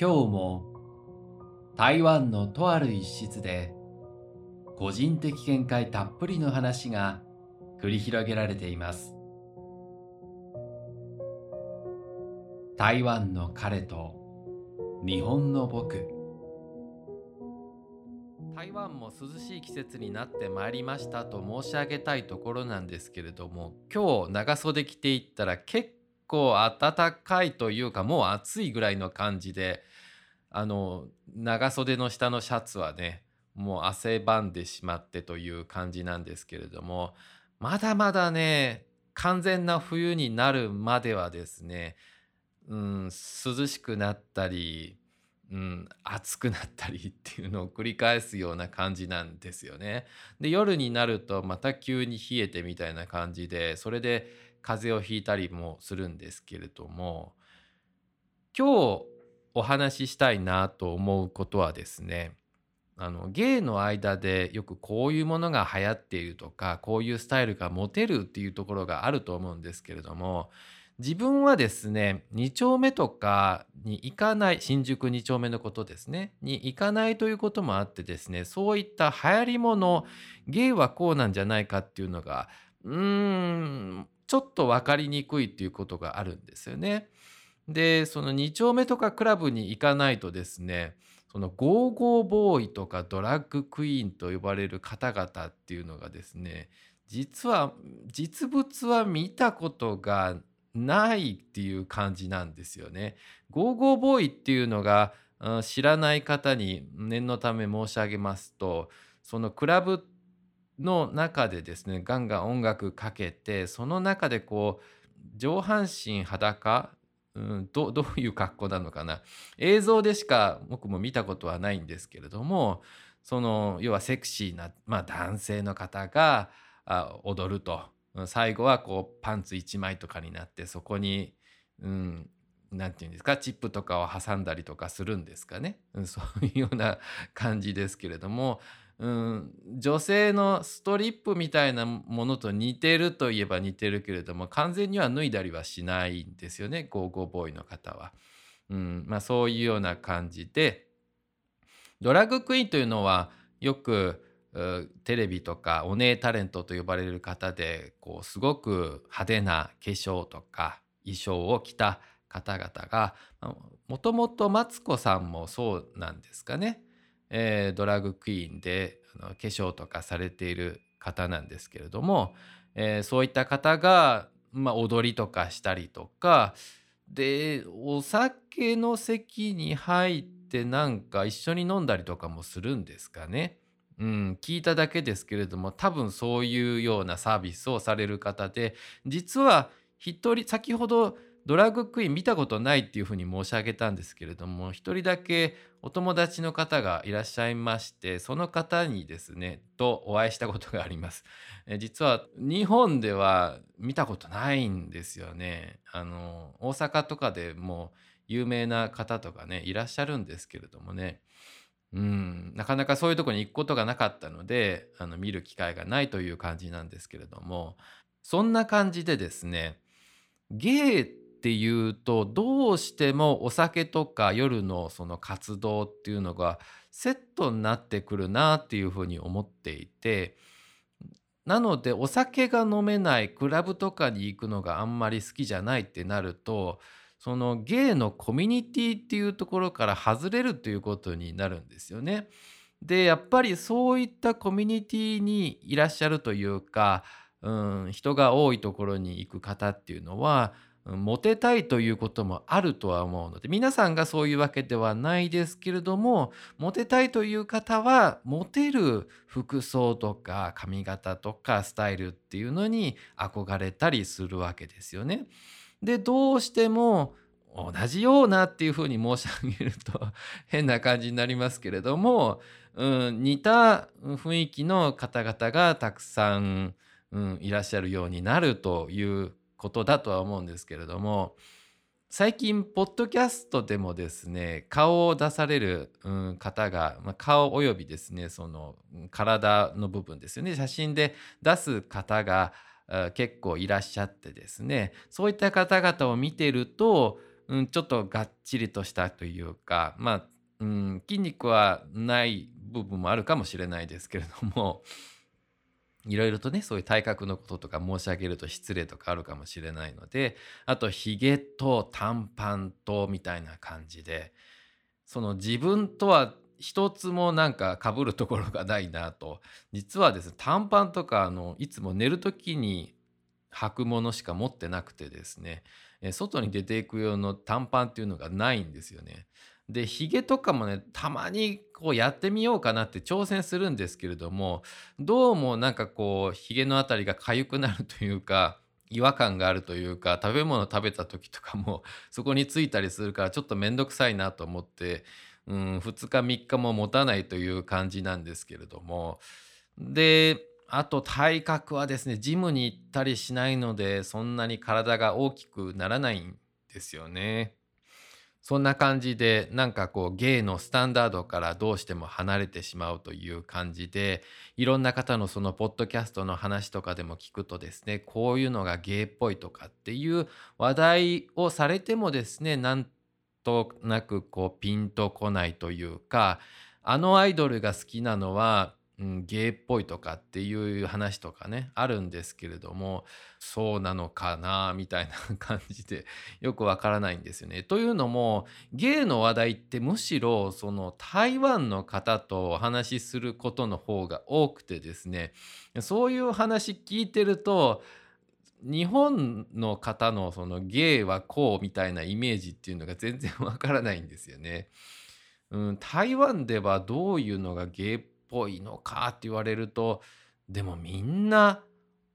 今日も台湾のとある一室で個人的見解たっぷりの話が繰り広げられています。台湾の彼と日本の僕。台湾も涼しい季節になってまいりましたと申し上げたいところなんですけれども今日長袖着ていったら結構暖かいというかもう暑いぐらいの感じであの長袖の下のシャツはねもう汗ばんでしまってという感じなんですけれどもまだまだね完全な冬になるまではですね、うん、涼しくなったり、うん、暑くなったりっていうのを繰り返すような感じなんですよね。で夜になるとまた急に冷えてみたいな感じでそれで風邪をひいたりもするんですけれども今日お話ししたいなと思うことはですねあのゲイの間でよくこういうものが流行っているとかこういうスタイルがモテるっていうところがあると思うんですけれども自分はですね2丁目とかに行かない新宿2丁目のことですねに行かないということもあってですねそういった流行りものゲイはこうなんじゃないかっていうのがうーんちょっと分かりにくいっていうことがあるんですよね。でその2丁目とかクラブに行かないとですねそのゴーゴーボーイとかドラッグクイーンと呼ばれる方々っていうのがですね実は実物は見たことがないっていう感じなんですよね。ゴーゴーボーイっていうのが知らない方に念のため申し上げますとそのクラブの中でですねガンガン音楽かけてその中でこう上半身裸、うん、ど どういう格好なのかな。映像でしか僕も見たことはないんですけれどもその要はセクシーな、まあ、男性の方があ踊ると。最後はこうパンツ1枚とかになってそこに、う、んて言うんですかチップとかを挟んだりとかするんですかね、そういうような感じですけれどもうん、女性のストリップみたいなものと似てるといえば似てるけれども完全には脱いだりはしないんですよねゴーゴーボーイの方は。うんまあ、そういうような感じでドラッグクイーンというのはよくテレビとかお姉タレントと呼ばれる方でこうすごく派手な化粧とか衣装を着た方々がもともとマツコさんもそうなんですかね。えー、ドラッグクイーンであの化粧とかされている方なんですけれども、えー、そういった方が、まあ、踊りとかしたりとかでお酒の席に入ってなんか一緒に飲んだりとかもするんですかね。うん、聞いただけですけれども多分そういうようなサービスをされる方で実は一人先ほどドラッグクイーン見たことないっていうふうに申し上げたんですけれども一人だけお友達の方がいらっしゃいましてその方にですねとお会いしたことがあります。実は日本では見たことないんですよね。あの大阪とかでも有名な方とかねいらっしゃるんですけれどもね。うんなかなかそういうとこに行くことがなかったのであの見る機会がないという感じなんですけれどもそんな感じでですねゲイっていうとどうしてもお酒とか夜のその活動っていうのがセットになってくるなっていうふうに思っていてなのでお酒が飲めないクラブとかに行くのがあんまり好きじゃないってなるとそのゲイのコミュニティっていうところから外れるということになるんですよね。でやっぱりそういったコミュニティにいらっしゃるというか、うん、人が多いところに行く方っていうのはモテたいということもあるとは思うので皆さんがそういうわけではないですけれどもモテたいという方はモテる服装とか髪型とかスタイルっていうのに憧れたりするわけですよね。でどうしても同じようなっていうふうに申し上げると 変な感じになりますけれども、うん、似た雰囲気の方々がたくさん、うん、いらっしゃるようになるということだとは思うんですけれども最近ポッドキャストでもですね顔を出される、うん、方が、まあ、顔およびですねその体の部分ですよね。写真で出す方が結構いらっしゃってですねそういった方々を見てるとうん、ちょっとがっちりとしたというかまあ、うん、筋肉はない部分もあるかもしれないですけれどもいろいろとねそういう体格のこととか申し上げると失礼とかあるかもしれないのであとヒゲと短パンとみたいな感じでその自分とは一つもなんか被るところがないなと実はですね短パンとかあのいつも寝る時に履くものしか持ってなくてですね外に出ていく用の短パンっていうのがないんですよね。でヒゲとかもねたまにこうやってみようかなって挑戦するんですけれどもどうもなんかこうヒゲの辺りが痒くなるというか違和感があるというか食べ物食べた時とかもそこについたりするからちょっと面倒くさいなと思ってうん2日3日も持たないという感じなんですけれどもであと体格はですねジムに行ったりしないのでそんなに体が大きくならないんですよね。そんな感じでなんかこう芸のスタンダードからどうしても離れてしまうという感じでいろんな方のそのポッドキャストの話とかでも聞くとですねこういうのが芸っぽいとかっていう話題をされてもですねなんとなくこうピンとこないというかあのアイドルが好きなのはうん、ゲイっぽいとかっていう話とかねあるんですけれどもそうなのかなみたいな感じでよくわからないんですよね。というのもゲイの話題ってむしろその台湾の方とお話しすることの方が多くてですねそういう話聞いてると日本の方のそのゲイはこうみたいなイメージっていうのが全然わからないんですよね。うん、台湾ではどういうのがゲイっぽいのかって言われるとでもみんな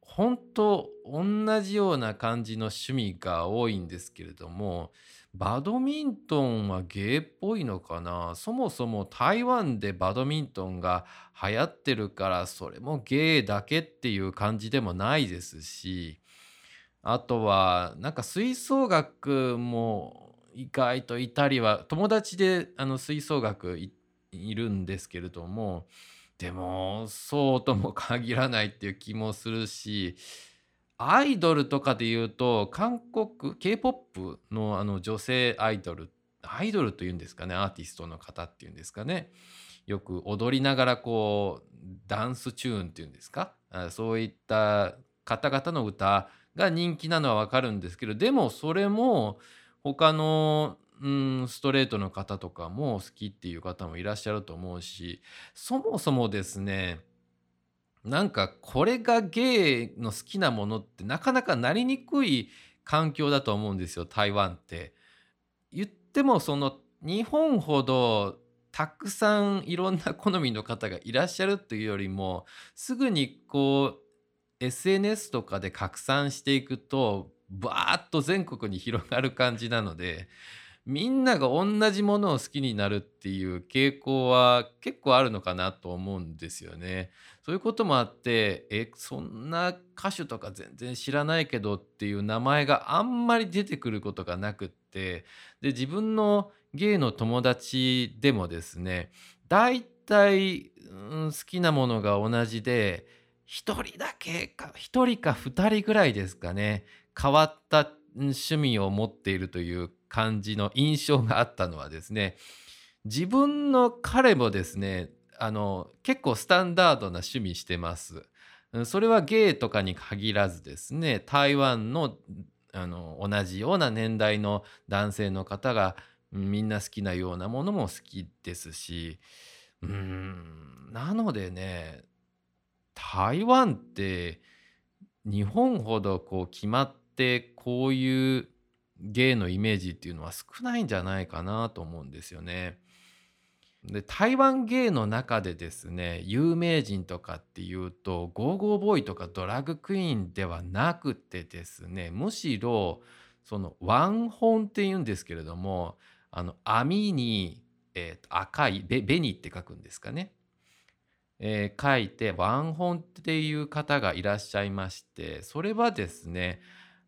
本当同じような感じの趣味が多いんですけれどもバドミントンはゲイっぽいのかな？そもそも台湾でバドミントンが流行ってるからそれもゲイだけっていう感じでもないですしあとはなんか吹奏楽も意外といたりは友達であの吹奏楽行っいるんですけれどもでもそうとも限らないっていう気もするしアイドルとかで言うと韓国 K-POP のあの女性アイドルアイドルというんですかねアーティストの方っていうんですかねよく踊りながらこうダンスチューンっていうんですかそういった方々の歌が人気なのは分かるんですけどでもそれも他のうんストレートの方とかも好きっていう方もいらっしゃると思うしそもそもですねなんかこれがゲイの好きなものってなかなかなりにくい環境だと思うんですよ台湾って。言ってもその日本ほどたくさんいろんな好みの方がいらっしゃるっていうよりもすぐにこう SNS とかで拡散していくとバーッと全国に広がる感じなのでみんなが同じものを好きになるっていう傾向は結構あるのかなと思うんですよね。そういうこともあってえそんな歌手とか全然知らないけどっていう名前があんまり出てくることがなくってで自分のゲイの友達でもですね大体、うん、好きなものが同じで1人だけか1人か2人ぐらいですかね変わった趣味を持っているという感じの印象があったのはですね自分の彼もですねあの結構スタンダードな趣味してます。それはゲイとかに限らずですね台湾のあの同じような年代の男性の方がみんな好きなようなものも好きですしうんなのでね台湾って日本ほどこう決まってこういう芸のイメージっていうのは少ないんじゃないかなと思うんですよね。で台湾芸の中でですね有名人とかっていうとゴーゴーボーイとかドラッグクイーンではなくてですねむしろそのワンホンっていうんですけれどもあの網に、えー、赤い紅って書くんですかね、えー、書いてワンホンっていう方がいらっしゃいましてそれはですね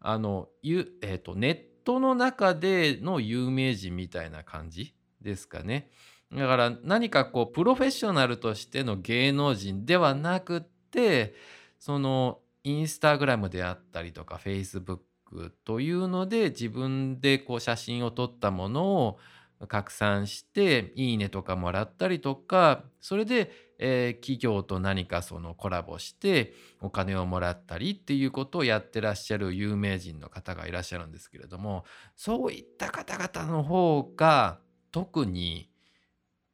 あの、えーと、ネットの中での有名人みたいな感じですかね。だから何かこうプロフェッショナルとしての芸能人ではなくってそのインスタグラムであったりとかフェイスブックというので自分でこう写真を撮ったものを拡散していいねとかもらったりとかそれで、えー、企業と何かそのコラボしてお金をもらったりっていうことをやってらっしゃる有名人の方がいらっしゃるんですけれどもそういった方々の方が特に、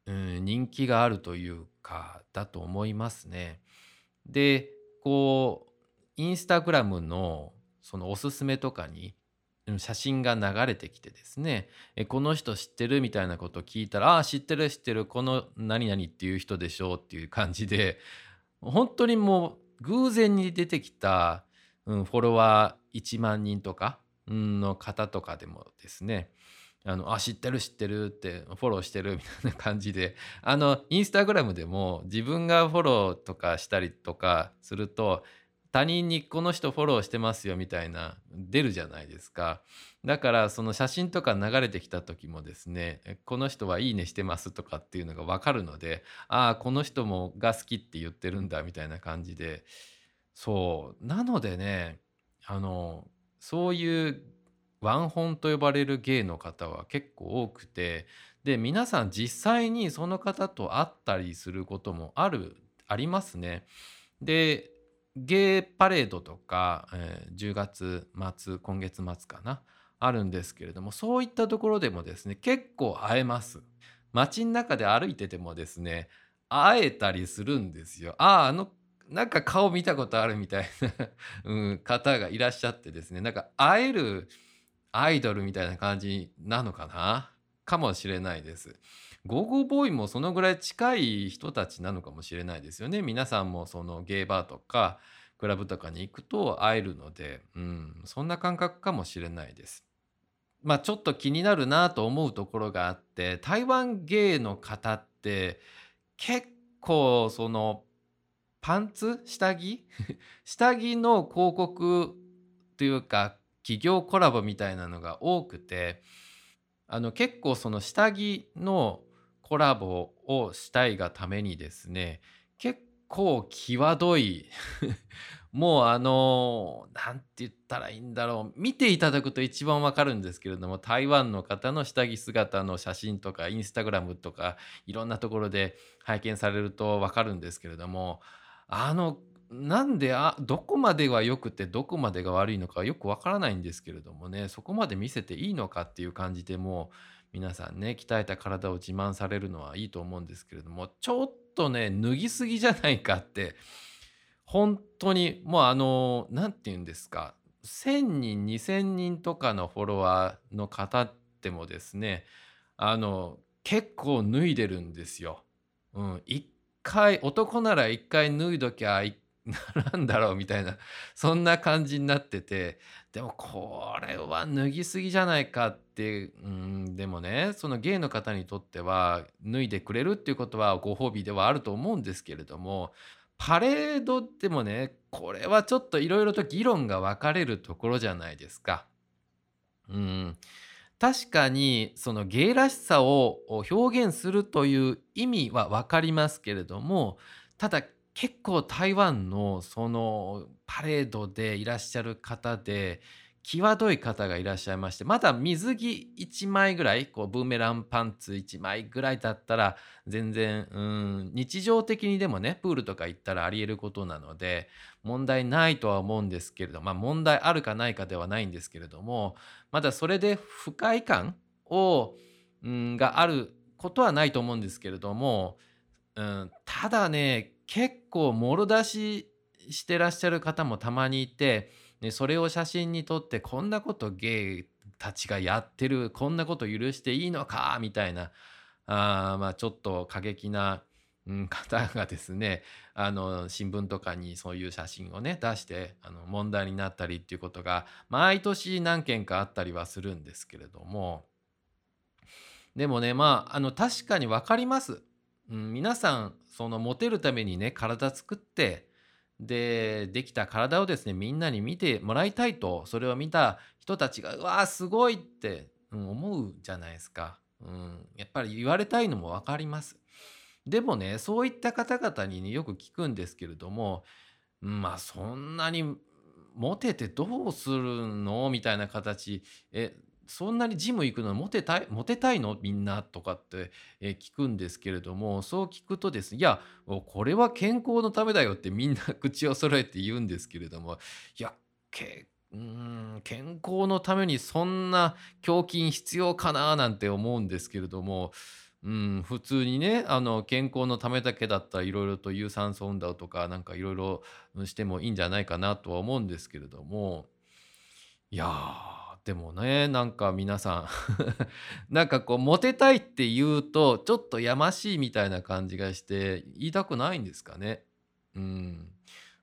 うん、人気があるというかだと思いますね。でこうインスタグラムのそのおすすめとかに写真が流れてきてですねえこの人知ってる？みたいなことを聞いたら「ああ知ってる知ってる。この何々っていう人でしょう」っていう感じで本当にもう偶然に出てきた、うん、フォロワー1万人とか、の方とかでもですねあのあ知ってる知ってるってフォローしてるみたいな感じであのインスタグラムでも自分がフォローとかしたりとかすると他人にこの人フォローしてますよみたいな出るじゃないですか。だからその写真とか流れてきた時もですねこの人はいいねしてますとかっていうのが分かるのでああこの人もが好きって言ってるんだみたいな感じで。そう。なのでねあのそういうワンホンと呼ばれる芸の方は結構多くてで皆さん実際にその方と会ったりすることもあるありますね。でゲーパレードとか、えー、10月末今月末かなあるんですけれどもそういったところでもですね結構会えます。街の中で歩いててもですね会えたりするんですよ。あああのなんか顔見たことあるみたいな うん、方がいらっしゃってですねなんか会えるアイドルみたいな感じなのかな？かもしれないです。ゴーゴーボーイもそのぐらい近い人たちなのかもしれないですよね。皆さんもそのゲーバーとかクラブとかに行くと会えるので、うん、そんな感覚かもしれないです。まあちょっと気になるなと思うところがあって台湾ゲイの方って結構そのパンツ？下着？下着の広告というか企業コラボみたいなのが多くてあの結構その下着のコラボをしたいがためにですね結構際どい。もうあの何て言ったらいいんだろう。見ていただくと一番わかるんですけれども台湾の方の下着姿の写真とかインスタグラムとかいろんなところで拝見されるとわかるんですけれどもあのなんであどこまでが良くてどこまでが悪いのかよくわからないんですけれどもねそこまで見せていいのかっていう感じでもう皆さんね鍛えた体を自慢されるのはいいと思うんですけれどもちょっとね脱ぎすぎじゃないかって本当にもうあの何て言うんですか1,000人2,000人とかのフォロワーの方でもですねあの結構脱いでるんですよ。うん、一回男なら一回脱いどきゃなんだろうみたいなそんな感じになっててでもこれは脱ぎすぎじゃないかってうんでもねそのゲイの方にとっては脱いでくれるっていうことはご褒美ではあると思うんですけれどもパレードでもねこれはちょっといろいろと議論が分かれるところじゃないですか。うん確かにそのゲイらしさを表現するという意味は分かりますけれどもただ結構台湾のそのパレードでいらっしゃる方で際どい方がいらっしゃいましてまだ水着1枚ぐらいこうブーメランパンツ1枚ぐらいだったら全然うん日常的にでもねプールとか行ったらありえることなので問題ないとは思うんですけれどまあ問題あるかないかではないんですけれどもまだそれで不快感をんがあることはないと思うんですけれども、うん、ただね結構もろ出ししてらっしゃる方もたまにいて、ね、それを写真に撮ってこんなことゲイたちがやってるこんなこと許していいのかみたいなあまあちょっと過激な、うん、方がですねあの新聞とかにそういう写真をね出してあの問題になったりっていうことが毎年何件かあったりはするんですけれどもでもねまああの確かに分かります。うん、皆さんそのモテるためにね体作ってでできた体をですねみんなに見てもらいたいとそれを見た人たちがうわーすごいって、うん、思うじゃないですか、うん、やっぱり言われたいのも分かります。でもねそういった方々にねよく聞くんですけれども、まあそんなにモテてどうするの？みたいな形。えそんなにジム行くのモテたいモテたいの？みんなとかってえ聞くんですけれどもそう聞くとですねいやこれは健康のためだよってみんな口を揃えて言うんですけれどもいやけうん健康のためにそんな胸筋必要かな？なんて思うんですけれどもうん、普通にねあの健康のためだけだったらいろいろと有酸素運動とかなんかいろいろしてもいいんじゃないかなとは思うんですけれどもいやでもねなんか皆さん なんかこうモテたいって言うとちょっとやましいみたいな感じがして言いたくないんですかね。うん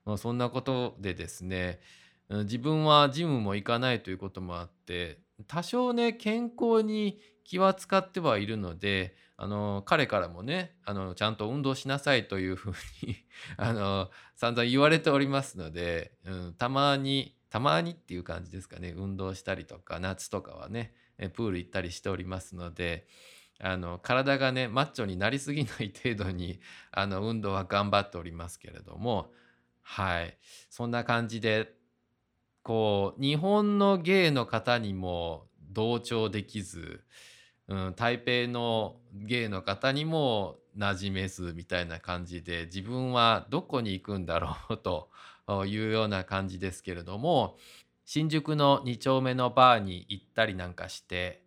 まあ、そんなことでですね自分はジムも行かないということもあって多少ね健康に気は使ってはいるのであの彼からもねあのちゃんと運動しなさいというふうに あの散々言われておりますので、うん、たまにたまにっていう感じですかね。運動したりとか夏とかはねプール行ったりしておりますのであの体がねマッチョになりすぎない程度に あの運動は頑張っておりますけれどもはい。そんな感じでこう日本の芸の方にも同調できずうん、台北のゲイの方にも馴染めずみたいな感じで自分はどこに行くんだろうとというような感じですけれども新宿の2丁目のバーに行ったりなんかして、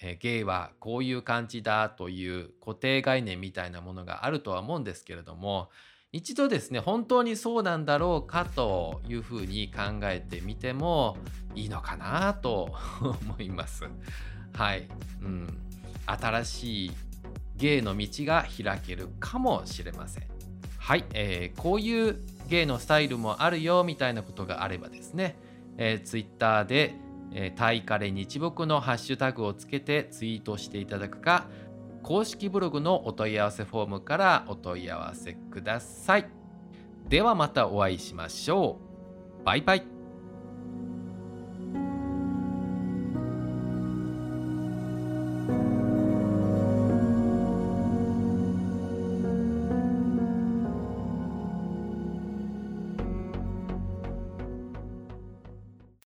えゲイはこういう感じだという固定概念みたいなものがあるとは思うんですけれども一度ですね本当にそうなんだろうかというふうに考えてみてもいいのかなと 思います。はい、うん、新しい芸の道が開けるかもしれません。はい、えー、こういう芸のスタイルもあるよみたいなことがあればですね、えー、Twitter で、えー、タイカレ日僕のハッシュタグをつけてツイートしていただくか、公式ブログのお問い合わせフォームからお問い合わせください。ではまたお会いしましょう。バイバイ。